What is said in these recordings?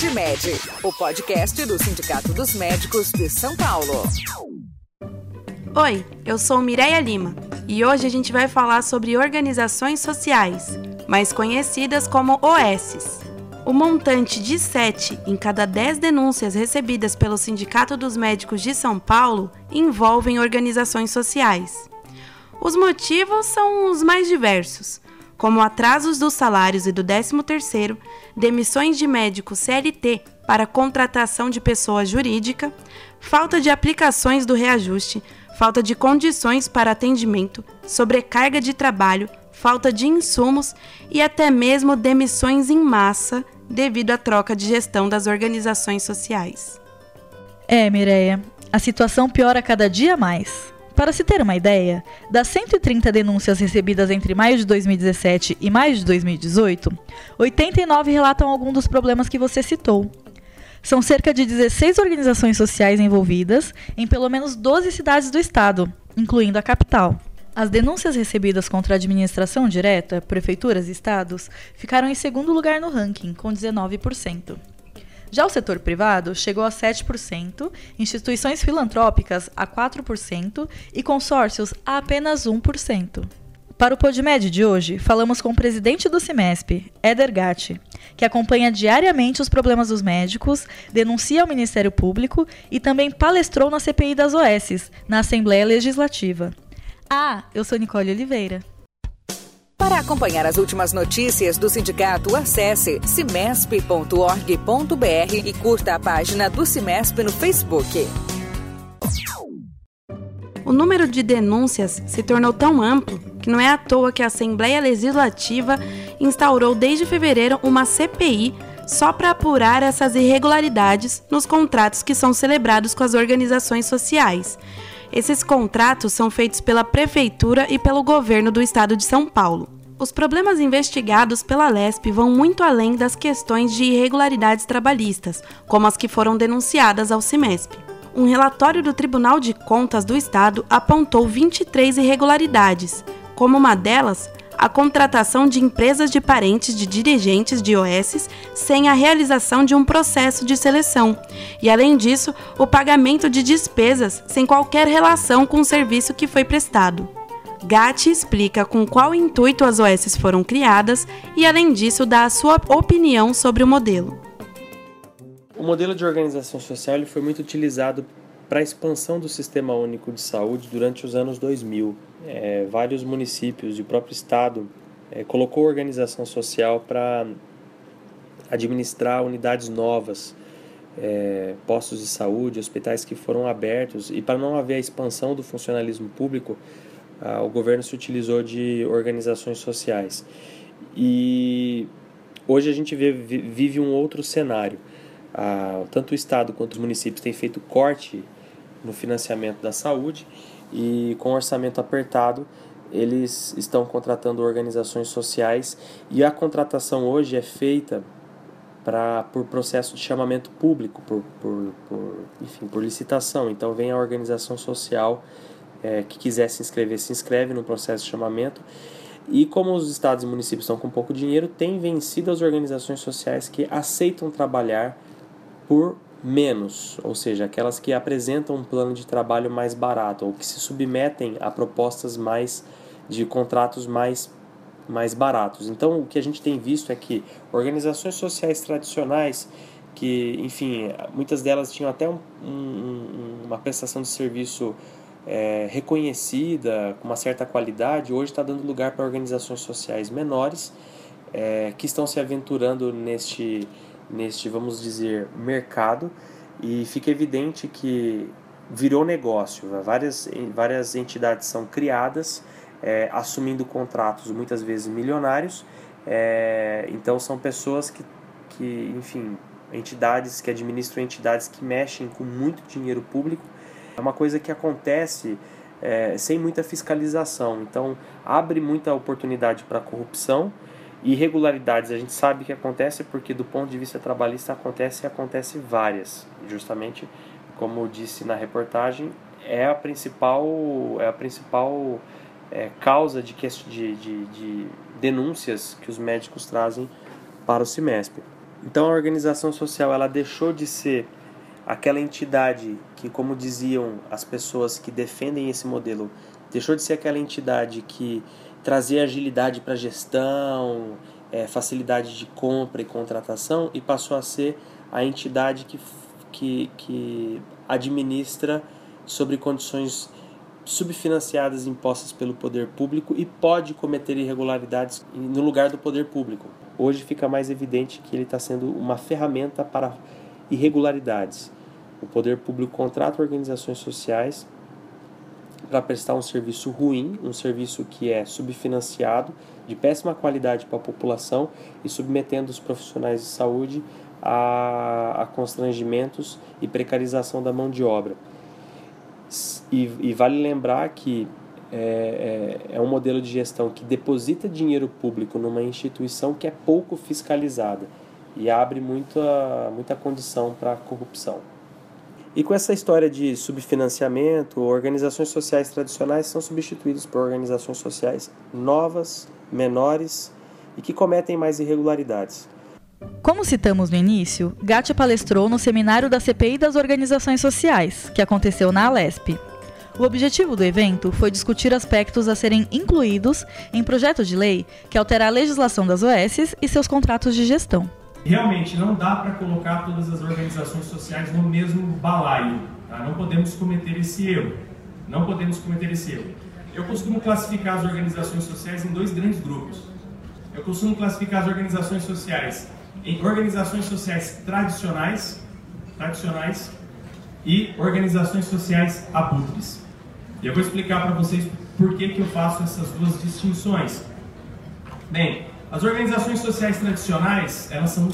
PodMed, o podcast do Sindicato dos Médicos de São Paulo. Oi, eu sou Mireia Lima e hoje a gente vai falar sobre organizações sociais, mais conhecidas como OSs. O montante de 7 em cada 10 denúncias recebidas pelo Sindicato dos Médicos de São Paulo envolvem organizações sociais. Os motivos são os mais diversos, como atrasos dos salários e do 13º, demissões de médicos CLT para contratação de pessoa jurídica, falta de aplicações do reajuste, falta de condições para atendimento, sobrecarga de trabalho, falta de insumos e até mesmo demissões em massa devido à troca de gestão das organizações sociais. É, Mireia, a situação piora cada dia mais. Para se ter uma ideia, das 130 denúncias recebidas entre maio de 2017 e maio de 2018, 89 relatam algum dos problemas que você citou. São cerca de 16 organizações sociais envolvidas em pelo menos 12 cidades do estado, incluindo a capital. As denúncias recebidas contra a administração direta, prefeituras e estados, ficaram em segundo lugar no ranking, com 19%. Já o setor privado chegou a 7%, instituições filantrópicas a 4% e consórcios a apenas 1%. Para o PodMed de hoje, falamos com o presidente do CIMESP, Eder Gatti, que acompanha diariamente os problemas dos médicos, denuncia ao Ministério Público e também palestrou na CPI das OS, na Assembleia Legislativa. Ah, eu sou Nicole Oliveira. Para acompanhar as últimas notícias do sindicato, acesse cimesp.org.br e curta a página do Cimesp no Facebook. O número de denúncias se tornou tão amplo que não é à toa que a Assembleia Legislativa instaurou desde fevereiro uma CPI só para apurar essas irregularidades nos contratos que são celebrados com as organizações sociais. Esses contratos são feitos pela Prefeitura e pelo governo do estado de São Paulo. Os problemas investigados pela LESP vão muito além das questões de irregularidades trabalhistas, como as que foram denunciadas ao CIMESP. Um relatório do Tribunal de Contas do Estado apontou 23 irregularidades. Como uma delas, a contratação de empresas de parentes de dirigentes de OS sem a realização de um processo de seleção, e além disso, o pagamento de despesas sem qualquer relação com o serviço que foi prestado. Gatti explica com qual intuito as OS foram criadas e, além disso, dá a sua opinião sobre o modelo. O modelo de organização social foi muito utilizado para a expansão do Sistema Único de Saúde durante os anos 2000 é, vários municípios e o próprio estado é, colocou organização social para administrar unidades novas, é, postos de saúde, hospitais que foram abertos e para não haver a expansão do funcionalismo público, o governo se utilizou de organizações sociais. E hoje a gente vê, vive um outro cenário. tanto o estado quanto os municípios têm feito corte no financiamento da saúde e com orçamento apertado eles estão contratando organizações sociais e a contratação hoje é feita para por processo de chamamento público, por, por, por, enfim, por licitação. Então vem a organização social é, que quiser se inscrever, se inscreve no processo de chamamento. E como os estados e municípios estão com pouco dinheiro, tem vencido as organizações sociais que aceitam trabalhar por menos, ou seja, aquelas que apresentam um plano de trabalho mais barato ou que se submetem a propostas mais de contratos mais mais baratos. Então, o que a gente tem visto é que organizações sociais tradicionais, que, enfim, muitas delas tinham até um, um, uma prestação de serviço é, reconhecida, com uma certa qualidade, hoje está dando lugar para organizações sociais menores é, que estão se aventurando neste neste, vamos dizer, mercado e fica evidente que virou negócio. Várias, várias entidades são criadas é, assumindo contratos muitas vezes milionários. É, então são pessoas que, que, enfim, entidades que administram entidades que mexem com muito dinheiro público. É uma coisa que acontece é, sem muita fiscalização. Então abre muita oportunidade para corrupção Irregularidades a gente sabe que acontece porque do ponto de vista trabalhista acontece e acontece várias. Justamente, como disse na reportagem, é a principal, é a principal é, causa de, de, de, de denúncias que os médicos trazem para o CIMESP. Então a organização social ela deixou de ser aquela entidade que, como diziam as pessoas que defendem esse modelo, deixou de ser aquela entidade que trazia agilidade para a gestão, é, facilidade de compra e contratação e passou a ser a entidade que, que, que administra sobre condições subfinanciadas impostas pelo poder público e pode cometer irregularidades no lugar do poder público. Hoje fica mais evidente que ele está sendo uma ferramenta para irregularidades. O poder público contrata organizações sociais para prestar um serviço ruim, um serviço que é subfinanciado, de péssima qualidade para a população e submetendo os profissionais de saúde a, a constrangimentos e precarização da mão de obra. E, e vale lembrar que é, é, é, um modelo de gestão que deposita dinheiro público numa instituição que é pouco fiscalizada e abre muita, muita condição para corrupção. E com essa história de subfinanciamento, organizações sociais tradicionais são substituídas por organizações sociais novas, menores e que cometem mais irregularidades. Como citamos no início, Gatia palestrou no seminário da CPI das Organizações Sociais, que aconteceu na Alesp. O objetivo do evento foi discutir aspectos a serem incluídos em projeto de lei que altera a legislação das OS e seus contratos de gestão. Realmente não dá para colocar todas as organizações sociais no mesmo balaio. Tá? Não podemos cometer esse erro. Não podemos cometer esse erro. Eu costumo classificar as organizações sociais em dois grandes grupos. Eu costumo classificar as organizações sociais em organizações sociais tradicionais, tradicionais e organizações sociais abutres. E eu vou explicar para vocês por que, que eu faço essas duas distinções. Bem, as organizações sociais tradicionais, elas são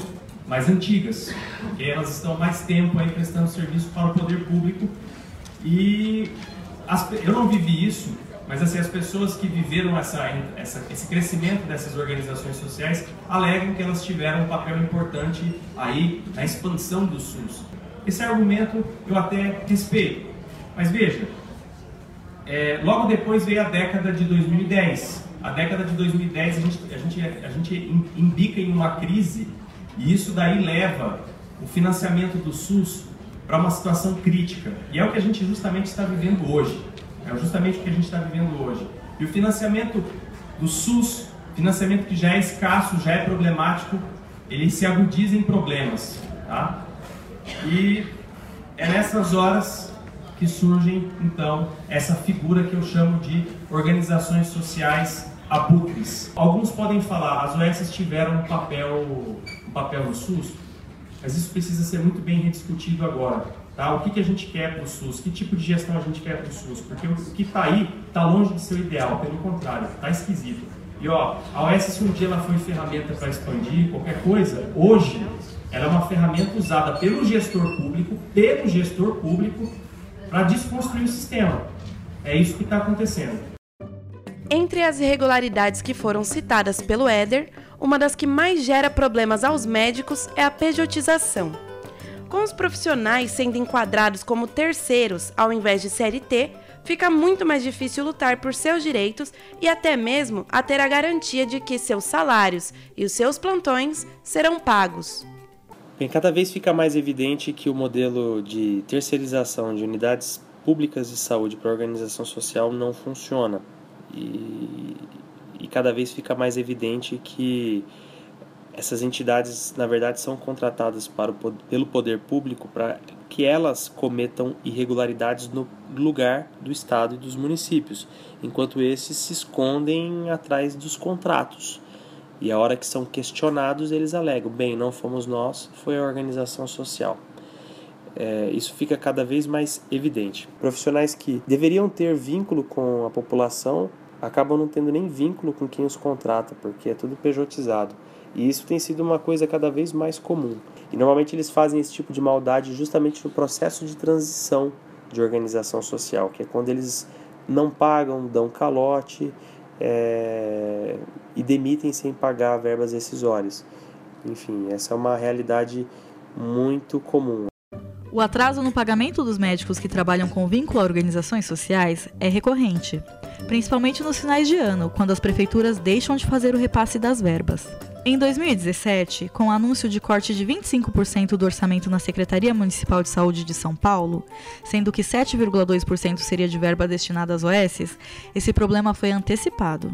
mais antigas, porque elas estão mais tempo aí prestando serviço para o poder público. E as, eu não vivi isso, mas assim, as pessoas que viveram essa, essa, esse crescimento dessas organizações sociais alegam que elas tiveram um papel importante aí na expansão do SUS. Esse argumento eu até respeito, mas veja, é, logo depois veio a década de 2010, a década de 2010 a gente, a gente, a gente embica em uma crise e isso daí leva o financiamento do SUS para uma situação crítica. E é o que a gente justamente está vivendo hoje. É justamente o que a gente está vivendo hoje. E o financiamento do SUS, financiamento que já é escasso, já é problemático, ele se agudiza em problemas. Tá? E é nessas horas que surgem, então, essa figura que eu chamo de organizações sociais abutres. Alguns podem falar, as OS tiveram um papel, um papel no SUS, mas isso precisa ser muito bem rediscutido agora. Tá? O que, que a gente quer para o SUS? Que tipo de gestão a gente quer para o SUS? Porque o que está aí está longe de ser o ideal, pelo contrário, está esquisito. E ó, a OS, se um dia ela foi ferramenta para expandir qualquer coisa, hoje ela é uma ferramenta usada pelo gestor público, pelo gestor público, para desconstruir o sistema. É isso que está acontecendo. Entre as irregularidades que foram citadas pelo Éder, uma das que mais gera problemas aos médicos é a pejotização. Com os profissionais sendo enquadrados como terceiros ao invés de CLT, fica muito mais difícil lutar por seus direitos e até mesmo a ter a garantia de que seus salários e os seus plantões serão pagos. Bem, cada vez fica mais evidente que o modelo de terceirização de unidades públicas de saúde para organização social não funciona. E, e cada vez fica mais evidente que essas entidades, na verdade, são contratadas para o, pelo poder público para que elas cometam irregularidades no lugar do Estado e dos municípios, enquanto esses se escondem atrás dos contratos. E a hora que são questionados, eles alegam: bem, não fomos nós, foi a organização social. É, isso fica cada vez mais evidente. Profissionais que deveriam ter vínculo com a população acabam não tendo nem vínculo com quem os contrata, porque é tudo pejotizado. E isso tem sido uma coisa cada vez mais comum. E normalmente eles fazem esse tipo de maldade justamente no processo de transição de organização social, que é quando eles não pagam, dão calote é, e demitem sem pagar verbas rescisórias. Enfim, essa é uma realidade muito comum. O atraso no pagamento dos médicos que trabalham com vínculo a organizações sociais é recorrente, principalmente nos finais de ano, quando as prefeituras deixam de fazer o repasse das verbas. Em 2017, com o anúncio de corte de 25% do orçamento na Secretaria Municipal de Saúde de São Paulo, sendo que 7,2% seria de verba destinada às OS, esse problema foi antecipado.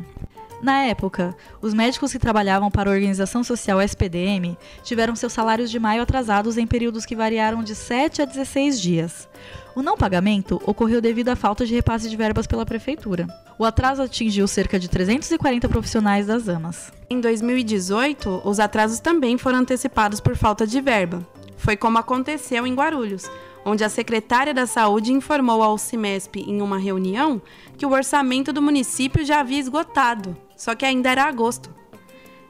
Na época, os médicos que trabalhavam para a organização social SPDM tiveram seus salários de maio atrasados em períodos que variaram de 7 a 16 dias. O não pagamento ocorreu devido à falta de repasse de verbas pela prefeitura. O atraso atingiu cerca de 340 profissionais das AMAs. Em 2018, os atrasos também foram antecipados por falta de verba. Foi como aconteceu em Guarulhos, onde a secretária da Saúde informou ao CIMESP em uma reunião que o orçamento do município já havia esgotado só que ainda era agosto.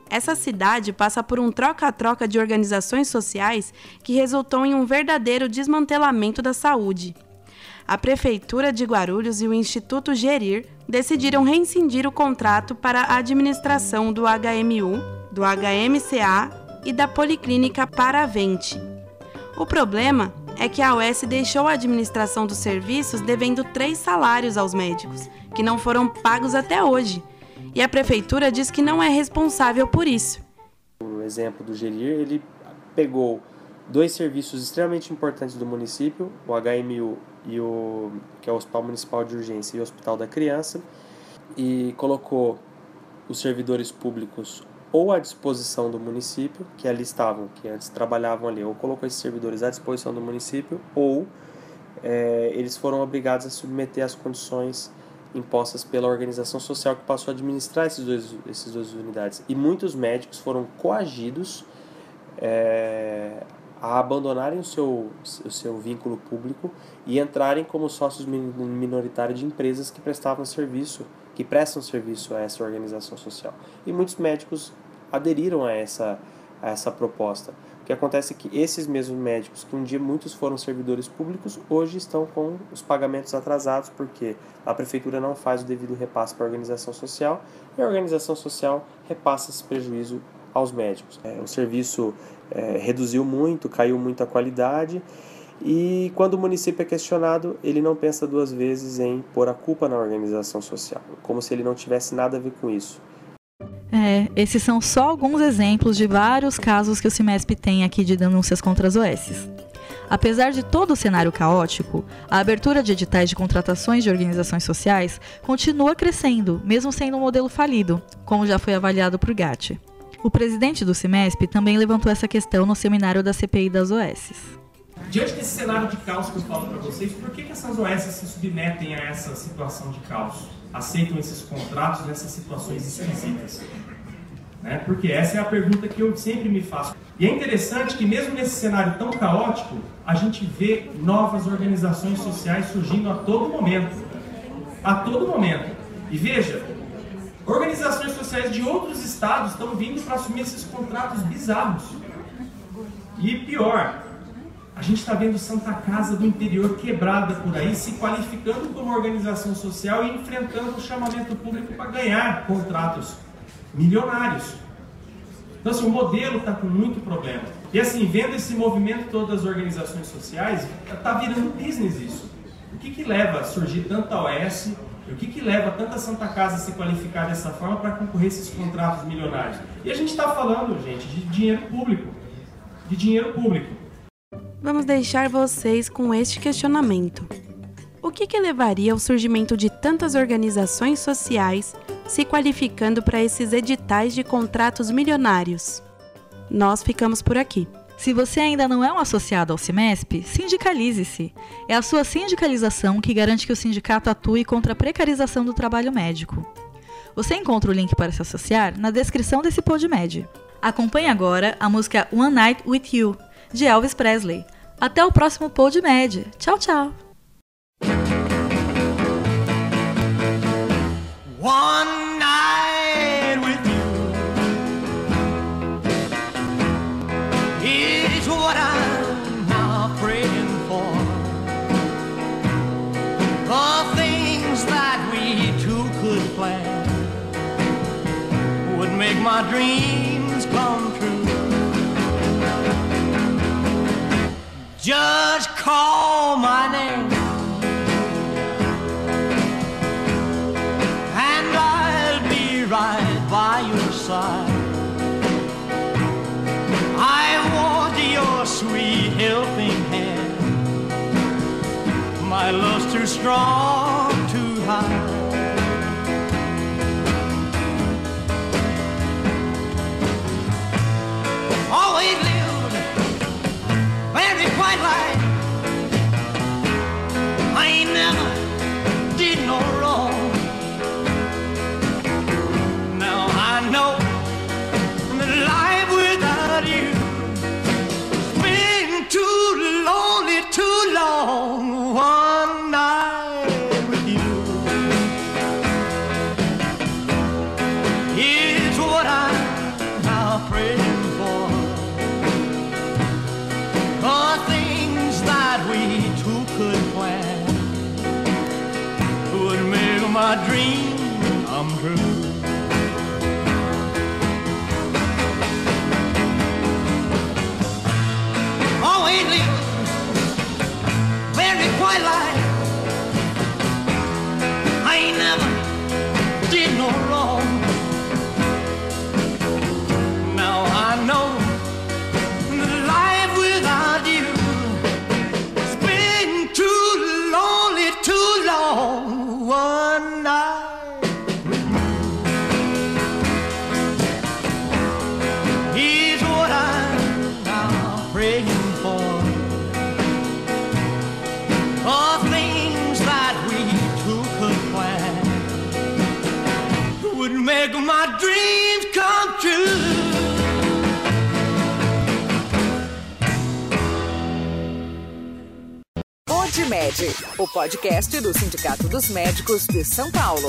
Essa cidade passa por um troca-troca de organizações sociais que resultou em um verdadeiro desmantelamento da saúde. A Prefeitura de Guarulhos e o Instituto Gerir decidiram rescindir o contrato para a administração do HMU, do HMCA e da Policlínica Paravente. O problema é que a OS deixou a administração dos serviços devendo três salários aos médicos, que não foram pagos até hoje e a prefeitura diz que não é responsável por isso. O exemplo do Gerir, ele pegou dois serviços extremamente importantes do município, o HMU e o que é o Hospital Municipal de Urgência e o Hospital da Criança, e colocou os servidores públicos ou à disposição do município, que ali estavam, que antes trabalhavam ali, ou colocou esses servidores à disposição do município, ou é, eles foram obrigados a submeter as condições impostas pela organização social que passou a administrar esses dois, esses duas unidades. E muitos médicos foram coagidos é, a abandonarem o seu, o seu vínculo público e entrarem como sócios minoritários de empresas que prestavam serviço, que prestam serviço a essa organização social. E muitos médicos aderiram a essa, a essa proposta. O que acontece é que esses mesmos médicos, que um dia muitos foram servidores públicos, hoje estão com os pagamentos atrasados, porque a prefeitura não faz o devido repasse para a organização social e a organização social repassa esse prejuízo aos médicos. É, o serviço é, reduziu muito, caiu muito a qualidade e quando o município é questionado, ele não pensa duas vezes em pôr a culpa na organização social, como se ele não tivesse nada a ver com isso. É, esses são só alguns exemplos de vários casos que o CIMESP tem aqui de denúncias contra as OS. Apesar de todo o cenário caótico, a abertura de editais de contratações de organizações sociais continua crescendo, mesmo sendo um modelo falido, como já foi avaliado por GAT. O presidente do CIMESP também levantou essa questão no seminário da CPI das OS. Diante desse cenário de caos que eu falo para vocês, por que, que essas OS se submetem a essa situação de caos? Aceitam esses contratos nessas situações esquisitas? Né? Porque essa é a pergunta que eu sempre me faço. E é interessante que, mesmo nesse cenário tão caótico, a gente vê novas organizações sociais surgindo a todo momento. A todo momento. E veja, organizações sociais de outros estados estão vindo para assumir esses contratos bizarros. E pior, a gente está vendo Santa Casa do interior quebrada por aí, se qualificando como organização social e enfrentando o chamamento público para ganhar contratos milionários. Então, assim, o modelo está com muito problema. E assim, vendo esse movimento todo das organizações sociais, está virando business isso. O que, que leva a surgir tanta OS? O que, que leva tanta Santa Casa a se qualificar dessa forma para concorrer esses contratos milionários? E a gente está falando, gente, de dinheiro público. De dinheiro público. Vamos deixar vocês com este questionamento. O que, que levaria ao surgimento de tantas organizações sociais se qualificando para esses editais de contratos milionários? Nós ficamos por aqui. Se você ainda não é um associado ao CIMESP, sindicalize-se. É a sua sindicalização que garante que o sindicato atue contra a precarização do trabalho médico. Você encontra o link para se associar na descrição desse PodMed. Acompanhe agora a música One Night With You, de Elvis Presley. Até o próximo PodMed. Tchau, tchau! One night with you is what I'm now praying for. The things that we two could plan would make my dreams come true. Just call my name. strong. my dream come true. Oh, ain't it very twilight? podcast do Sindicato dos Médicos de São Paulo.